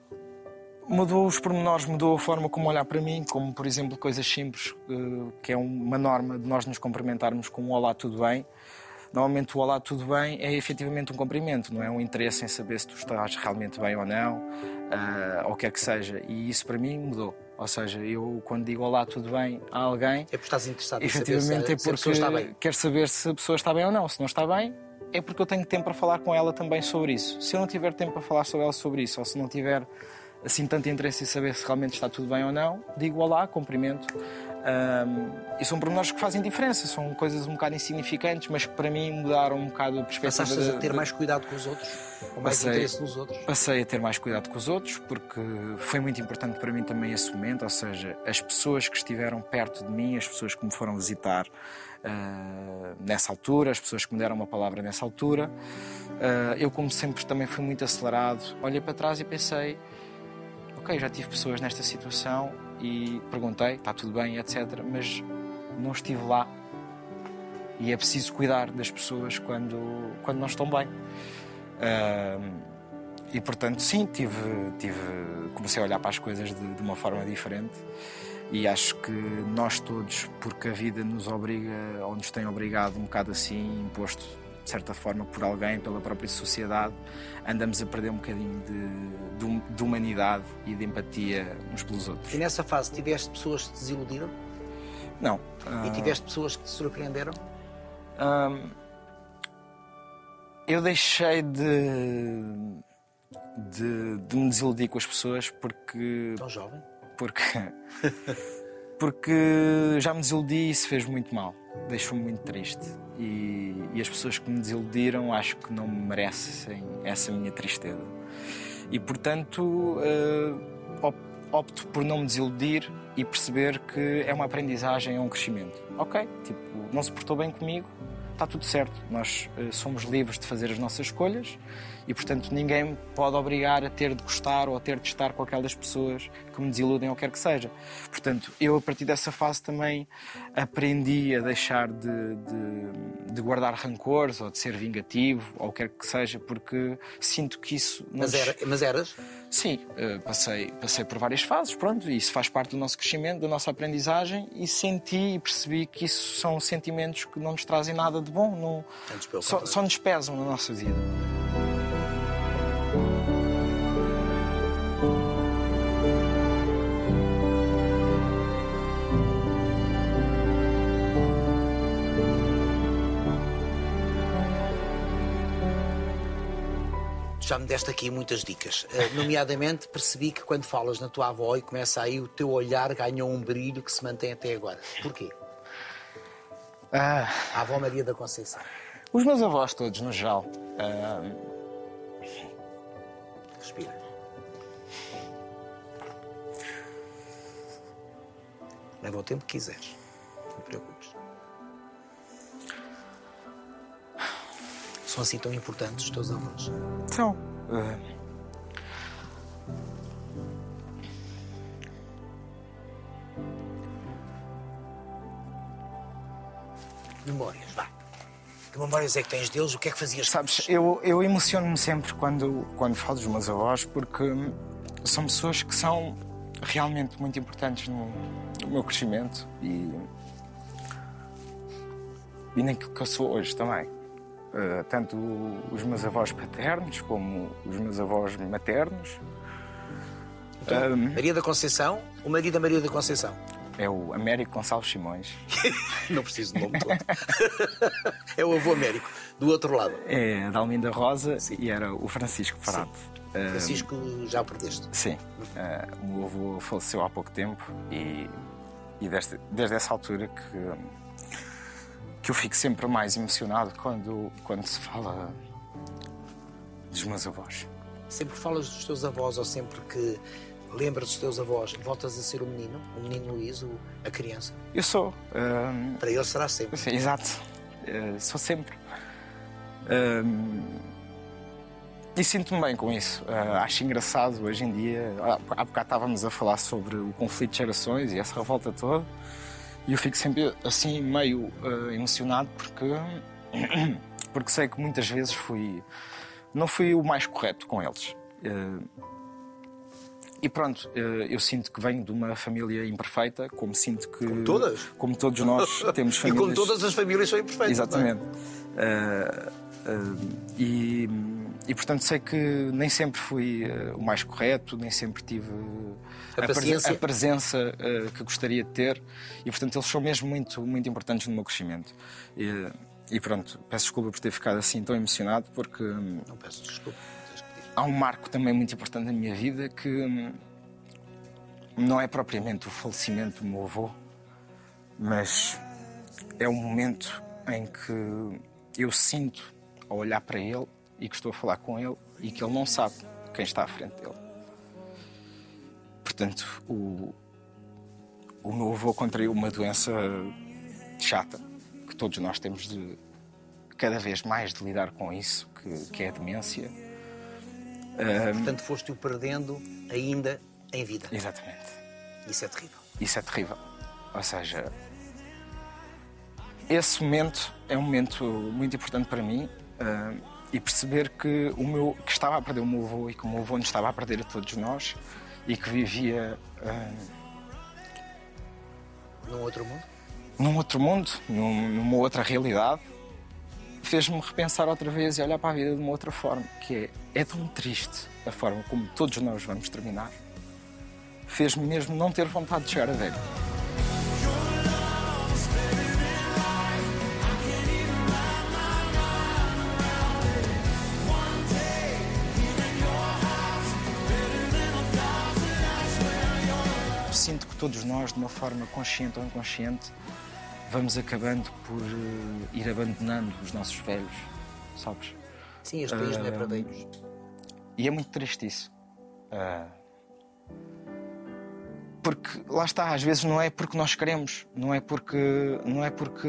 Speaker 2: mudou os pormenores, mudou a forma como olhar para mim, como por exemplo coisas simples, eh, que é uma norma de nós nos cumprimentarmos com um olá, tudo bem. Normalmente o olá, tudo bem é efetivamente um cumprimento, não é um interesse em saber se tu estás realmente bem ou não, ah, ou quer que seja. E isso para mim mudou. Ou seja, eu quando digo olá, tudo bem a alguém,
Speaker 1: É porque estás interessado em saber se,
Speaker 2: efetivamente é
Speaker 1: se a pessoa está
Speaker 2: porque
Speaker 1: bem.
Speaker 2: quero saber se a pessoa está bem ou não. Se não está bem, é porque eu tenho tempo para falar com ela também sobre isso. Se eu não tiver tempo para falar sobre ela sobre isso, ou se não tiver assim tanto interesse em saber se realmente está tudo bem ou não, digo olá, cumprimento. Ahm, e são pormenores que fazem diferença, são coisas um bocado insignificantes, mas que para mim mudaram um bocado a perspectiva.
Speaker 1: Passaste a ter
Speaker 2: da-
Speaker 1: mais cuidado com os outros? Com mais
Speaker 2: Passei.
Speaker 1: interesse nos outros?
Speaker 2: Passei a ter mais cuidado com os outros porque foi muito importante para mim também esse momento, ou seja, as pessoas que estiveram perto de mim, as pessoas que me foram visitar ah, nessa altura, as pessoas que me deram uma palavra nessa altura. ah, eu, como sempre, também fui muito acelerado. Olhei para trás e pensei: ok, já tive pessoas nesta situação e perguntei, está tudo bem, etc. Mas não estive lá. E é preciso cuidar das pessoas quando, quando não estão bem. Ah, e portanto, sim, tive, tive, comecei a olhar para as coisas de, de uma forma diferente. E acho que nós todos, porque a vida nos obriga, ou nos tem obrigado um bocado assim, imposto de certa forma por alguém, pela própria sociedade, andamos a perder um bocadinho de, de de humanidade e de empatia uns pelos outros.
Speaker 1: E nessa fase tiveste pessoas que te desiludiram?
Speaker 2: Não.
Speaker 1: E
Speaker 2: ah,
Speaker 1: tiveste pessoas que te surpreenderam?
Speaker 2: Hum, eu deixei de, de, de me desiludir com as pessoas porque
Speaker 1: Tão jovem?
Speaker 2: porque porque já me desiludi e isso fez muito mal. Deixou-me muito triste. E, e as pessoas que me desiludiram acho que não merecem essa minha tristeza. E portanto op- opto por não me desiludir e perceber que é uma aprendizagem é um crescimento. Ok tipo não se portou bem comigo está tudo certo nós eh, somos livres de fazer as nossas escolhas e portanto ninguém pode obrigar a ter de gostar ou a ter de estar com aquelas pessoas que me desiludem ou quer que seja. Portanto, eu a partir dessa fase também aprendi a deixar de, de- de guardar rancores ou de ser vingativo ou quer que seja, porque sinto que isso. não
Speaker 1: Mas,
Speaker 2: nos-
Speaker 1: era, mas eras?
Speaker 2: Sim, eh, passei, passei por várias fases, pronto, e isso faz parte do nosso crescimento, da nossa aprendizagem e senti e percebi que isso são sentimentos que não nos trazem nada de bom, não, só, só nos pesam na nossa vida.
Speaker 1: Já me deste aqui muitas dicas. Eh, nomeadamente, percebi que quando falas na tua avó e começa aí, o teu olhar ganhou um brilho que se mantém até agora. Porquê?
Speaker 2: Ah,
Speaker 1: A avó Maria da Conceição.
Speaker 2: os meus avós todos, no geral, ah,
Speaker 1: Respira. Leva o tempo que quiseres. São assim tão importantes os teus avós.
Speaker 2: são.
Speaker 1: Memórias, vá. Que memórias é que tens deles? O que é que fazias?
Speaker 2: Sabes, eu, eu emociono-me sempre quando, quando falo dos meus avós porque são pessoas que são realmente muito importantes no, no meu crescimento e, e naquilo que eu sou hoje também. Uh, tanto os meus avós paternos como os meus avós maternos. Um,
Speaker 1: Maria da Conceição, o marido da Maria da Conceição.
Speaker 2: é o Américo Gonçalves Simões.
Speaker 1: Não preciso do nome todo. é o avô Américo, do outro lado.
Speaker 2: É a Dalminda Rosa e era o Francisco Parato. Uh,
Speaker 1: Francisco, já o perdeste.
Speaker 2: Sim, eh, o meu avô faleceu há pouco tempo e, e desde, desde essa altura que, que eu fico sempre mais emocionado quando, quando se fala dos meus avós.
Speaker 1: Sempre que falas dos teus avós ou sempre que lembras dos teus avós, voltas a ser o menino, o menino Luís, o- a criança.
Speaker 2: Eu sou, eh,
Speaker 1: Para ele será sempre.
Speaker 2: sim, exato, eh, sou sempre. Eh, e sinto-me bem com isso. Eh, acho engraçado hoje em dia. Há há bocado estávamos a falar sobre o conflito de gerações e essa revolta toda. E eu fico sempre assim meio eh, emocionado porque porque sei que muitas vezes fui não fui o mais correto com eles. Eh, e pronto, eh, eu sinto que venho de uma família imperfeita, como sinto que como
Speaker 1: todas?
Speaker 2: como todos nós temos
Speaker 1: E
Speaker 2: famílias
Speaker 1: como todas as famílias são imperfeitas.
Speaker 2: Exatamente. Ah, ah, e, e portanto sei que nem sempre fui ah, o mais correto, nem sempre tive
Speaker 1: A
Speaker 2: presen-
Speaker 1: paciência.
Speaker 2: a presença ah, que gostaria de ter e portanto eles são mesmo muito, muito importantes no meu crescimento. E, e pronto, peço desculpa por ter ficado assim tão emocionado porque hum,
Speaker 1: Não peço desculpa.
Speaker 2: há um marco também muito importante na minha vida que hum, não é propriamente o falecimento do meu avô, mas é um momento em que eu sinto ao olhar para ele e que estou a falar com ele e que ele não sabe quem está à frente dele. Portanto, o, o meu avô contraiu uma doença chata que todos nós temos de cada vez mais de lidar com isso, que, que é a demência.
Speaker 1: Portanto, foste-o perdendo ainda em vida.
Speaker 2: Exatamente.
Speaker 1: Isso é terrível.
Speaker 2: Isso é terrível. Ou seja, esse momento é um momento muito importante para mim e perceber que o meu que estava a perder o meu avô e que o meu avô nos estava a perder a todos nós e que vivia ah,
Speaker 1: Num outro mundo?
Speaker 2: num outro mundo, num- numa outra realidade, fez-me repensar outra vez e olhar para a vida de uma outra forma, que é, é tão triste a forma como todos nós vamos terminar. Fez-me mesmo não ter vontade de chegar a velho. Sinto que todos nós, de uma forma consciente ou inconsciente, vamos acabando por eh, ir abandonando os nossos velhos, sabes?
Speaker 1: Sim, este país não é para velhos.
Speaker 2: E é muito triste isso. Ah, porque lá está, às vezes não é porque nós queremos, não é porque não é porque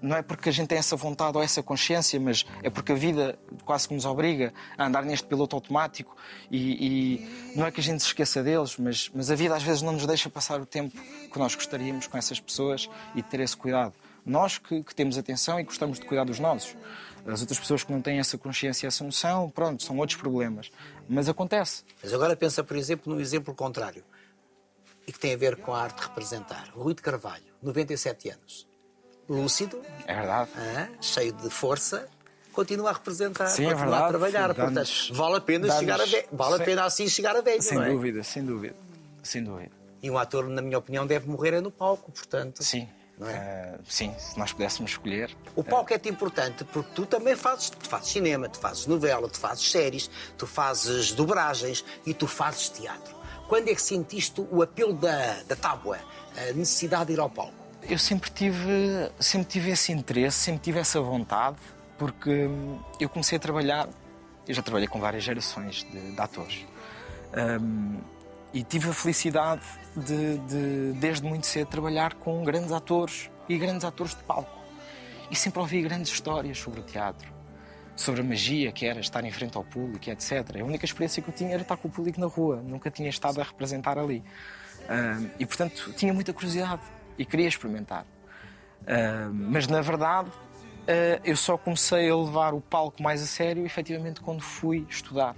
Speaker 2: não é porque a gente tem essa vontade ou essa consciência, mas é porque a vida quase que nos obriga a andar neste piloto automático e, e não é que a gente se esqueça deles, mas, mas a vida às vezes não nos deixa passar o tempo que nós gostaríamos com essas pessoas e ter esse cuidado. Nós que, que temos atenção e gostamos de cuidar dos nossos. As outras pessoas que não têm essa consciência e essa noção, pronto, são outros problemas. Mas acontece.
Speaker 1: Mas agora pensa, por exemplo, num exemplo contrário. E que tem a ver com a arte de representar. Rui de Carvalho, 97 anos. Lúcido,
Speaker 2: É verdade.
Speaker 1: hã? cheio de força, continua a representar,
Speaker 2: Sim, é
Speaker 1: continua a
Speaker 2: verdade.
Speaker 1: trabalhar.
Speaker 2: Dá-nos-
Speaker 1: Portanto, vale a pena chegar a. Vale a
Speaker 2: Sim.
Speaker 1: pena assim chegar a velho,
Speaker 2: Sem
Speaker 1: é?
Speaker 2: dúvida, sem dúvida. Sem dúvida.
Speaker 1: E um ator, na minha opinião, deve morrer é no palco, portanto.
Speaker 2: Sim.
Speaker 1: É?
Speaker 2: Ah, sim, se nós pudéssemos escolher.
Speaker 1: O palco é-te importante porque tu também fazes, tu fazes cinema, tu fazes novela, tu fazes séries, tu fazes dobragens e tu fazes teatro. Quando é que sentiste o apelo da, da tábua, a necessidade de ir ao palco?
Speaker 2: Eu sempre tive, sempre tive esse interesse, sempre tive essa vontade, porque hum, eu comecei a trabalhar, eu já trabalhei com várias gerações de, de atores, Hum, e tive a felicidade de, de, desde muito cedo, trabalhar com grandes atores e grandes atores de palco. E sempre ouvi grandes histórias sobre o teatro, sobre a magia que era estar em frente ao público, etc. A única experiência que eu tinha era estar com o público na rua, nunca tinha estado a representar ali. Hum, e, portanto, tinha muita curiosidade e queria experimentar. Ah, mas na verdade ah, eu só comecei a levar o palco mais a sério efetivamente quando fui estudar.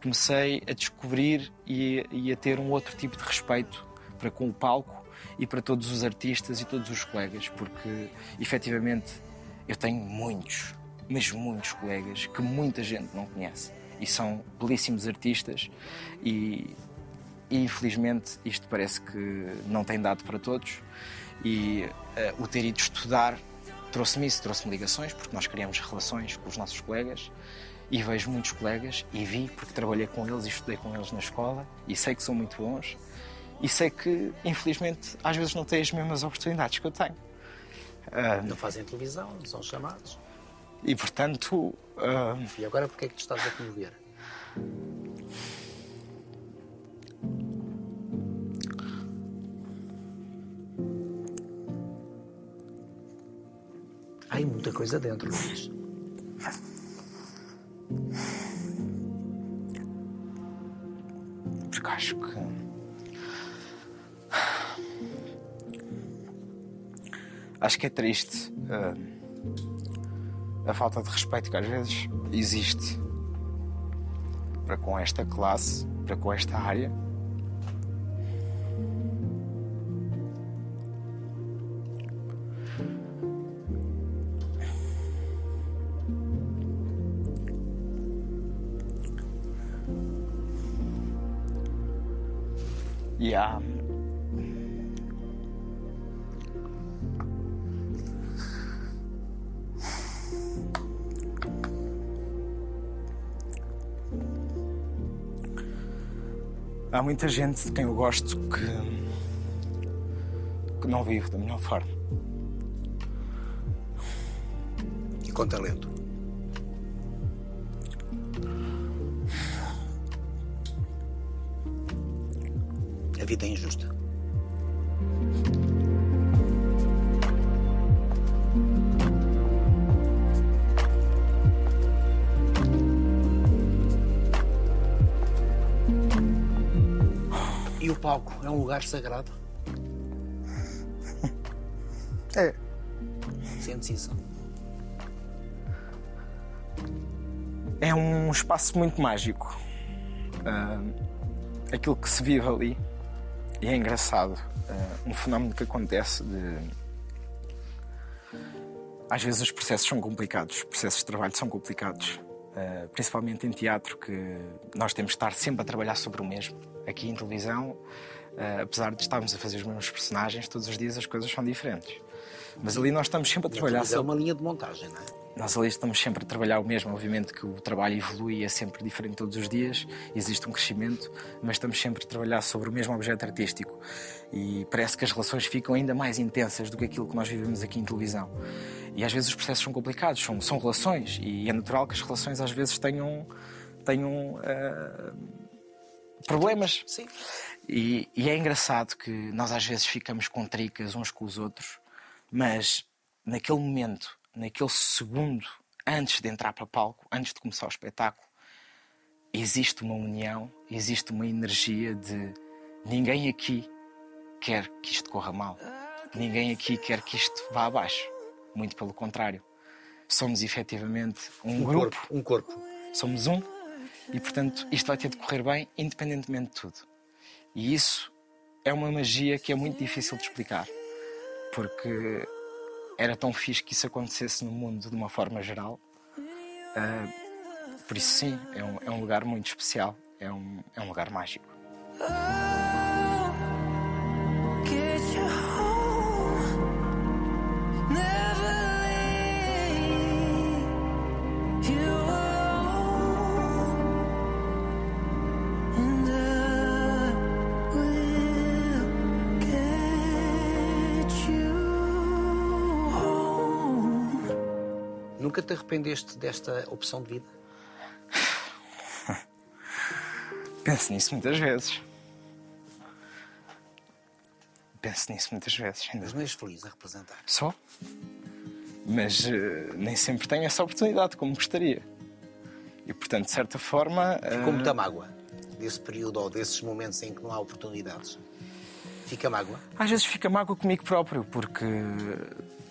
Speaker 2: Comecei a descobrir e, e a ter um outro tipo de respeito para com o palco e para todos os artistas e todos os colegas, porque efetivamente eu tenho muitos, mas muitos colegas que muita gente não conhece e são belíssimos artistas e, e infelizmente isto parece que não tem dado para todos. E eh, o ter ido estudar trouxe-me isso, trouxe-me ligações porque nós criamos relações com os nossos colegas. E vejo muitos colegas e vi porque trabalhei com eles e estudei com eles na escola. E sei que são muito bons. E sei que infelizmente às vezes não têm as mesmas oportunidades que eu tenho. Ah,
Speaker 1: Não fazem televisão, não são chamados.
Speaker 2: e portanto ah,
Speaker 1: E agora porquê é que tu estás a comover? Há muita coisa dentro, Luís.
Speaker 2: porque acho que acho que é triste ah, a falta de respeito que às vezes existe para com esta classe, para com esta área. Há. Muita gente de quem eu gosto que. que não vivo da melhor forma.
Speaker 1: E com talento. Vida é injusta. E o palco é um lugar sagrado?
Speaker 2: É.
Speaker 1: Sentes isso?
Speaker 2: É um espaço muito mágico. Ah, aquilo que se vive ali. E é engraçado. ah, um fenómeno que acontece de. Às vezes os processos são complicados, os processos de trabalho são complicados. ah, principalmente em teatro, que nós temos de estar sempre a trabalhar sobre o mesmo. Aqui em televisão, ah, apesar de estarmos a fazer os mesmos personagens, todos os dias as coisas são diferentes. Mas ali nós estamos sempre a trabalhar
Speaker 1: é
Speaker 2: sobre.
Speaker 1: uma linha de montagem, não é?
Speaker 2: Nós ali estamos sempre a trabalhar o mesmo, obviamente que o trabalho evolui é sempre diferente todos os dias, existe um crescimento, mas estamos sempre a trabalhar sobre o mesmo objeto artístico e parece que as relações ficam ainda mais intensas do que aquilo que nós vivemos aqui em televisão. E às vezes os processos são complicados, são, são relações e é natural que as relações às vezes tenham, tenham ah, problemas.
Speaker 1: Sim.
Speaker 2: E, e é engraçado que nós às vezes ficamos com tricas uns com os outros, mas naquele momento, naquele segundo antes de entrar para o palco, antes de começar o espetáculo, existe uma união, existe uma energia de ninguém aqui quer que isto corra mal, ninguém aqui quer que isto vá abaixo. Muito pelo contrário. Somos efetivamente um,
Speaker 1: Um
Speaker 2: grupo
Speaker 1: corpo. Um corpo.
Speaker 2: somos um e, portanto, isto vai ter de correr bem, independentemente de tudo. E isso é uma magia que é muito difícil de explicar, porque era tão fixe que isso acontecesse no mundo de uma forma geral. Ah, por isso, sim, é um, é um lugar muito especial, é um, é um lugar mágico.
Speaker 1: Te arrependeste desta opção de vida?
Speaker 2: Penso nisso muitas vezes. Penso nisso muitas vezes. Ainda
Speaker 1: Mas não és feliz a representar.
Speaker 2: Só. Mas eh, nem sempre tenho essa oportunidade como gostaria. E portanto, de certa forma.
Speaker 1: Ficou muita mágoa desse período ou desses momentos em que não há oportunidades. Fica mágoa?
Speaker 2: Às vezes fica mágoa comigo próprio, porque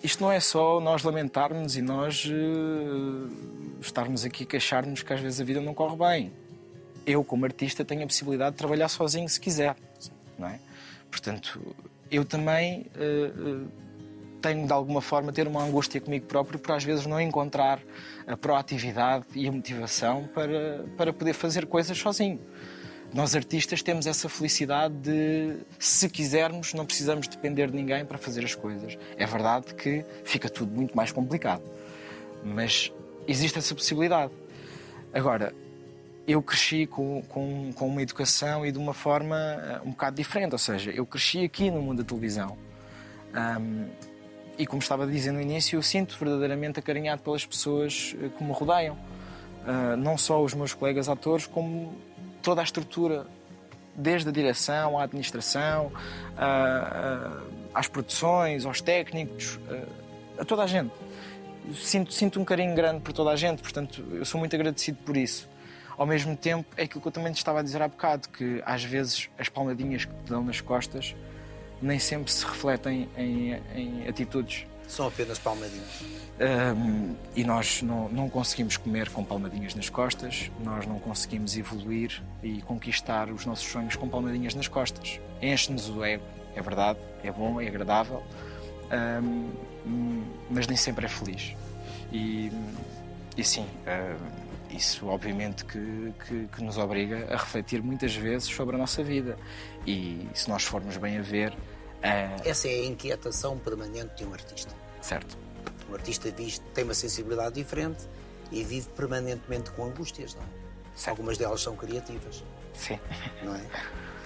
Speaker 2: isto não é só nós lamentarmos e nós eh, estarmos aqui a queixar-nos que às vezes a vida não corre bem. Eu, como artista, tenho a possibilidade de trabalhar sozinho se quiser. Não é? Portanto, eu também eh, tenho de alguma forma ter uma angústia comigo próprio por às vezes não encontrar a proatividade e a motivação para, para poder fazer coisas sozinho. Nós artistas temos essa felicidade de, se quisermos, não precisamos depender de ninguém para fazer as coisas. É verdade que fica tudo muito mais complicado, mas existe essa possibilidade. Agora, eu cresci com, com, com uma educação e de uma forma eh, um bocado diferente, ou seja, eu cresci aqui no mundo da televisão. Ahm, e como estava dizer no início, eu sinto verdadeiramente acarinhado pelas pessoas eh, que me rodeiam. Ah, não só os meus colegas atores, como toda a estrutura, desde a direção à administração, ah, ah, às produções, aos técnicos, ah, a toda a gente. Sinto, sinto um carinho grande por toda a gente, portanto, eu sou muito agradecido por isso. Ao mesmo tempo, é aquilo que eu também te estava a dizer há bocado, que às vezes as palmadinhas que te dão nas costas nem sempre se refletem em, em atitudes.
Speaker 1: São apenas palmadinhas.
Speaker 2: Um, e nós não, não conseguimos comer com palmadinhas nas costas, nós não conseguimos evoluir e conquistar os nossos sonhos com palmadinhas nas costas. Enche-nos o ego, é verdade, é bom, é agradável, um, mas nem sempre é feliz. E, e sim, um, isso obviamente que, que, que nos obriga a refletir muitas vezes sobre a nossa vida. E se nós formos bem a ver, uh,
Speaker 1: Essa é a inquietação permanente de um artista.
Speaker 2: Certo,
Speaker 1: Um artista diz, tem uma sensibilidade diferente e vive permanentemente com angústias, não é? Algumas delas são criativas,
Speaker 2: sim.
Speaker 1: não é?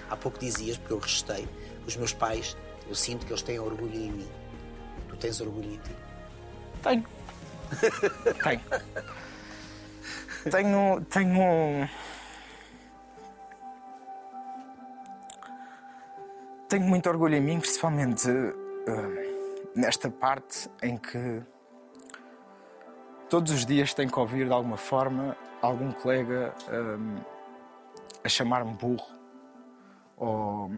Speaker 1: Há pouco dizias, porque eu registrei, que os meus pais Eu sinto que eles têm orgulho em mim. Tu tens orgulho em ti.
Speaker 2: Tenho. tenho. Tenho. Tenho. Tenho muito orgulho em mim, principalmente eh, nesta parte em que todos os dias tenho que ouvir de alguma forma algum colega eh, a chamar-me burro ou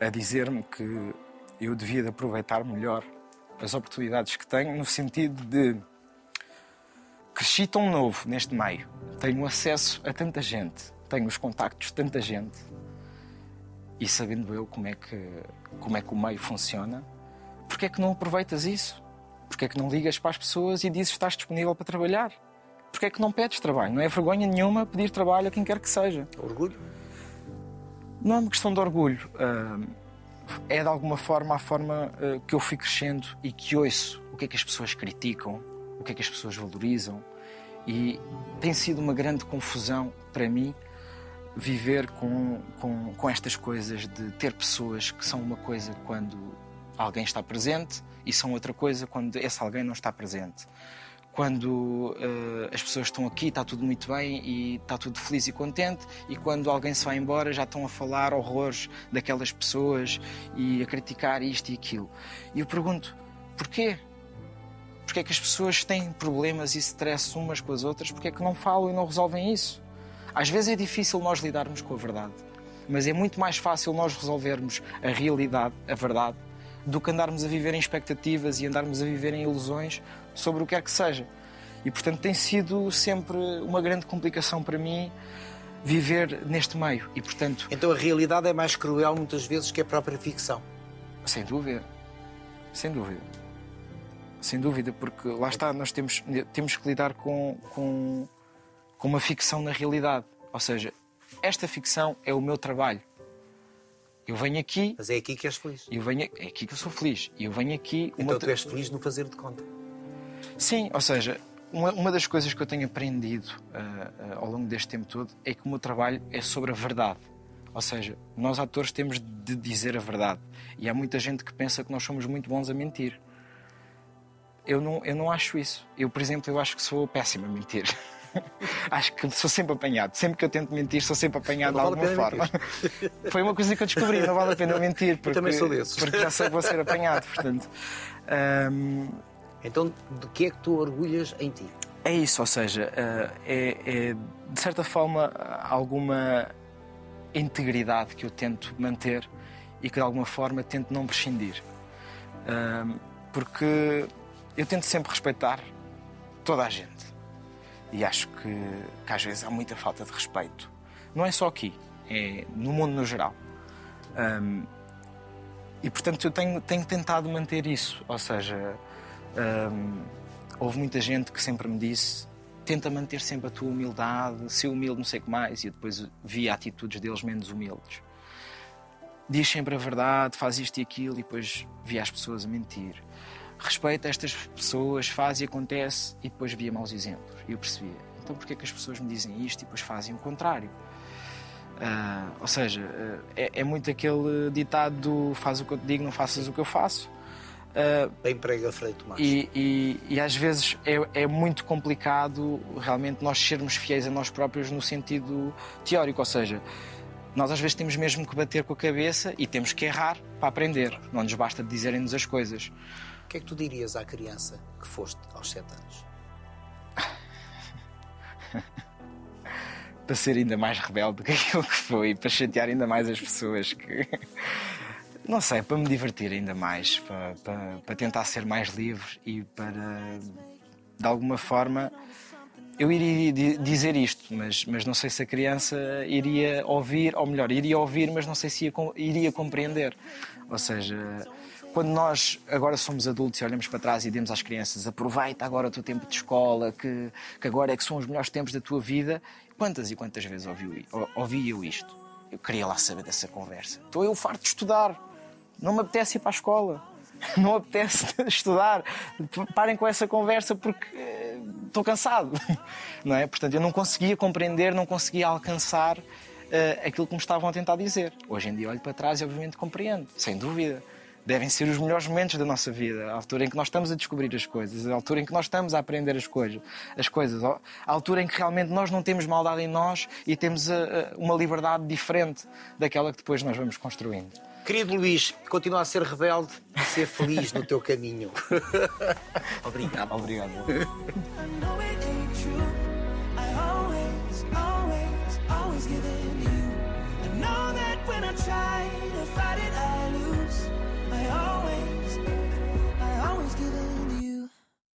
Speaker 2: a dizer-me que eu devia de aproveitar melhor as oportunidades que tenho, no sentido de cresci tão novo neste meio, tenho acesso a tanta gente, tenho os contactos de tanta gente e sabendo eu como é que, como é que o meio funciona, porque é que não aproveitas isso? Porque é que não ligas para as pessoas e dizes que estás disponível para trabalhar? Porque é que não pedes trabalho? Não é vergonha nenhuma pedir trabalho a quem quer que seja.
Speaker 1: Orgulho?
Speaker 2: Não é uma questão de orgulho. É de alguma forma a forma ah, que eu fui crescendo e que ouço o que é que as pessoas criticam, o que é que as pessoas valorizam. E tem sido uma grande confusão para mim viver com, com, com estas coisas de ter pessoas que são uma coisa quando alguém está presente e são outra coisa quando esse alguém não está presente. Quando eh, as pessoas estão aqui, está tudo muito bem e está tudo feliz e contente, e quando alguém se vai embora, já estão a falar horrores daquelas pessoas e a criticar isto e aquilo. E eu pergunto: porquê? Porquê é que as pessoas têm problemas e stress umas com as outras? Porquê é que não falam e não resolvem isso? Às vezes é difícil nós lidarmos com a verdade, mas é muito mais fácil nós resolvermos a realidade, a verdade, do que andarmos a viver em expectativas e andarmos a viver em ilusões sobre o que quer que seja. E portanto tem sido sempre uma grande complicação para mim viver neste meio. E portanto,
Speaker 1: Então a realidade é mais cruel muitas vezes que a própria ficção.
Speaker 2: sem dúvida, sem dúvida, sem dúvida, porque lá está, nós temos, temos que lidar com, com, com uma ficção na realidade. Ou seja, esta ficção é o meu trabalho. Eu venho aqui,
Speaker 1: Mas é aqui que és feliz.
Speaker 2: eu venho, é aqui que eu sou feliz. Eu venho aqui.
Speaker 1: Então tu és feliz no fazer de conta.
Speaker 2: Sim, ou seja, uma, uma das coisas que eu tenho aprendido ah, ah, ao longo deste tempo todo é que o meu trabalho é sobre a verdade. Ou seja, nós atores temos de dizer a verdade. E há muita gente que pensa que nós somos muito bons a mentir. Eu não, eu não acho isso. Eu, por exemplo, eu acho que sou péssimo a mentir. acho que sou sempre apanhado. Sempre que eu tento mentir, sou sempre apanhado
Speaker 1: Não
Speaker 2: de
Speaker 1: vale
Speaker 2: alguma forma. Foi uma coisa que eu descobri, não vale a pena mentir. Porque,
Speaker 1: também sou desses.
Speaker 2: Porque já sei que vou ser apanhado, portanto. ahm,
Speaker 1: Então de que é que tu orgulhas em ti?
Speaker 2: é isso, ou seja, eh, é, é, de certa forma alguma integridade que eu tento manter e que de alguma forma tento não prescindir. Porque eu tento sempre respeitar toda a gente. E acho que, que às vezes há muita falta de respeito. Não é só aqui, é no mundo no geral. Ahm, e portanto eu tenho, tenho tentado manter isso. Ou seja, ahm, houve muita gente que sempre me disse tenta manter sempre a tua humildade, ser humilde, não sei o que mais, e eu depois via atitudes deles menos humildes. Diz sempre a verdade, faz isto e aquilo, e depois via as pessoas a mentir. Respeita estas pessoas, faz e acontece, e depois via maus exemplos. E eu percebia, então porquê é que as pessoas me dizem isto e depois fazem o contrário? Ah, ou seja, ah, é, é muito aquele ditado do faz o que eu te digo, não faças o que eu faço. Ah,
Speaker 1: Bem prega Frei Tomás.
Speaker 2: e, e- e às vezes é, é muito complicado realmente nós sermos fiéis a nós próprios no sentido teórico, ou seja, nós às vezes temos mesmo que bater com a cabeça e temos que errar para aprender. Não nos basta dizerem-nos as coisas.
Speaker 1: O que é que tu dirias à criança que foste aos sete anos?
Speaker 2: Para ser ainda mais rebelde do que aquilo que foi, para chatear ainda mais as pessoas que. Não sei, para me divertir ainda mais, para, para, para tentar ser mais livre e para, de alguma forma, eu iria di- dizer isto, mas, mas não sei se a criança iria ouvir, ou melhor, iria ouvir, mas não sei se ia iria compreender. Ou seja, quando nós agora somos adultos e olhamos para trás e dizemos às crianças aproveita agora o teu tempo de escola, que, que agora é que são os melhores tempos da tua vida, quantas e quantas vezes ouvi, ou- ouvi eu isto? Eu queria lá saber dessa conversa. Estou eu farto de estudar. Não me apetece ir para a escola. Não me apetece estudar. Parem com essa conversa porque eh, estou cansado. Não é? Portanto, eu não conseguia compreender, não conseguia alcançar eh, aquilo que me estavam a tentar dizer. Hoje em dia olho para trás e obviamente compreendo, sem dúvida. Devem ser os melhores momentos da nossa vida, a altura em que nós estamos a descobrir as coisas, a altura em que nós estamos a aprender as coisas, as coisas, a altura em que realmente nós não temos maldade em nós e temos eh, eh, uma liberdade diferente daquela que depois nós vamos construindo.
Speaker 1: Querido Luís, continua a ser rebelde e ser feliz no teu caminho. Obrigado.
Speaker 2: Obrigado.